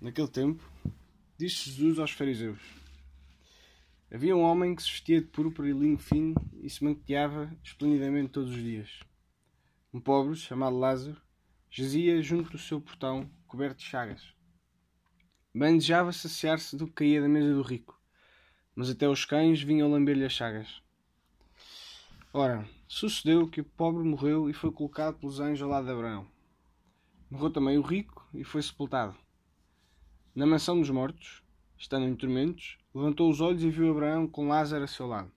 Naquele tempo, disse Jesus aos fariseus: Havia um homem que se vestia de púrpura e linho fino e se maquiava esplendidamente todos os dias. Um pobre, chamado Lázaro, jazia junto do seu portão, coberto de chagas. Bem desejava saciar-se do que caía da mesa do rico, mas até os cães vinham lamber-lhe as chagas. Ora, sucedeu que o pobre morreu e foi colocado pelos anjos ao lado de Abraão. Morreu também o rico e foi sepultado. Na mansão dos mortos, estando em tormentos, levantou os olhos e viu Abraão com Lázaro a seu lado.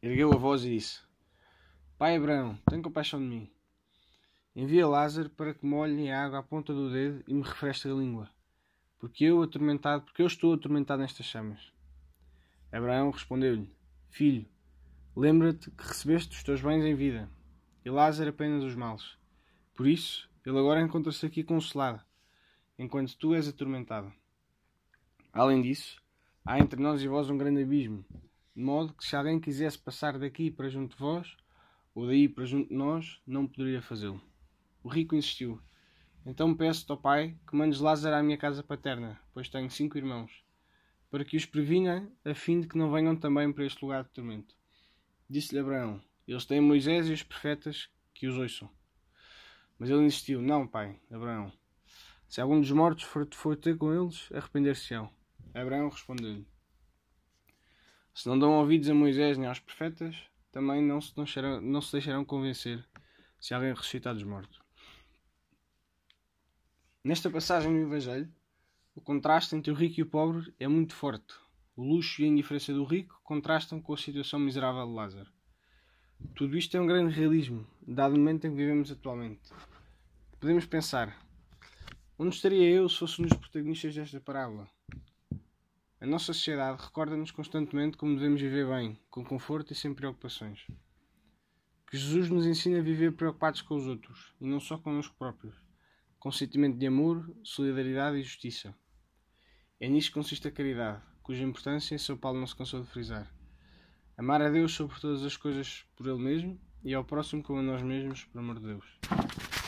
Ergueu a voz e disse: Pai Abraão, tem compaixão de mim. Envia Lázaro para que molhe a água à ponta do dedo e me refresque a língua, porque eu atormentado, porque eu estou atormentado nestas chamas. Abraão respondeu-lhe: Filho, lembra-te que recebeste os teus bens em vida, e Lázaro apenas os males. Por isso, ele agora encontra-se aqui consolado, enquanto tu és atormentado. Além disso, há entre nós e vós um grande abismo, de modo que se alguém quisesse passar daqui para junto de vós, ou daí para junto de nós, não poderia fazê-lo. O rico insistiu. Então peço-te, ó pai, que mandes Lázaro à minha casa paterna, pois tenho cinco irmãos, para que os previna, a fim de que não venham também para este lugar de tormento. Disse-lhe Abraão: Eles têm Moisés e os profetas que os ouçam. Mas ele insistiu: Não, pai, Abraão. Se algum dos mortos for, for ter com eles, arrepender-se-ão. Abraão respondeu-lhe: Se não dão ouvidos a Moisés nem aos profetas, também não se deixarão, não se deixarão convencer se alguém ressuscitar dos mortos. Nesta passagem do Evangelho, o contraste entre o rico e o pobre é muito forte. O luxo e a indiferença do rico contrastam com a situação miserável de Lázaro. Tudo isto é um grande realismo, dado o momento em que vivemos atualmente. Podemos pensar: onde estaria eu se fosse dos protagonistas desta parábola? A nossa sociedade recorda-nos constantemente como devemos viver bem, com conforto e sem preocupações. Que Jesus nos ensina a viver preocupados com os outros e não só connosco próprios, com sentimento de amor, solidariedade e justiça. É nisto que consiste a caridade, cuja importância São Paulo não se cansou de frisar. Amar a Deus sobre todas as coisas por Ele mesmo e ao próximo como a nós mesmos, por amor de Deus.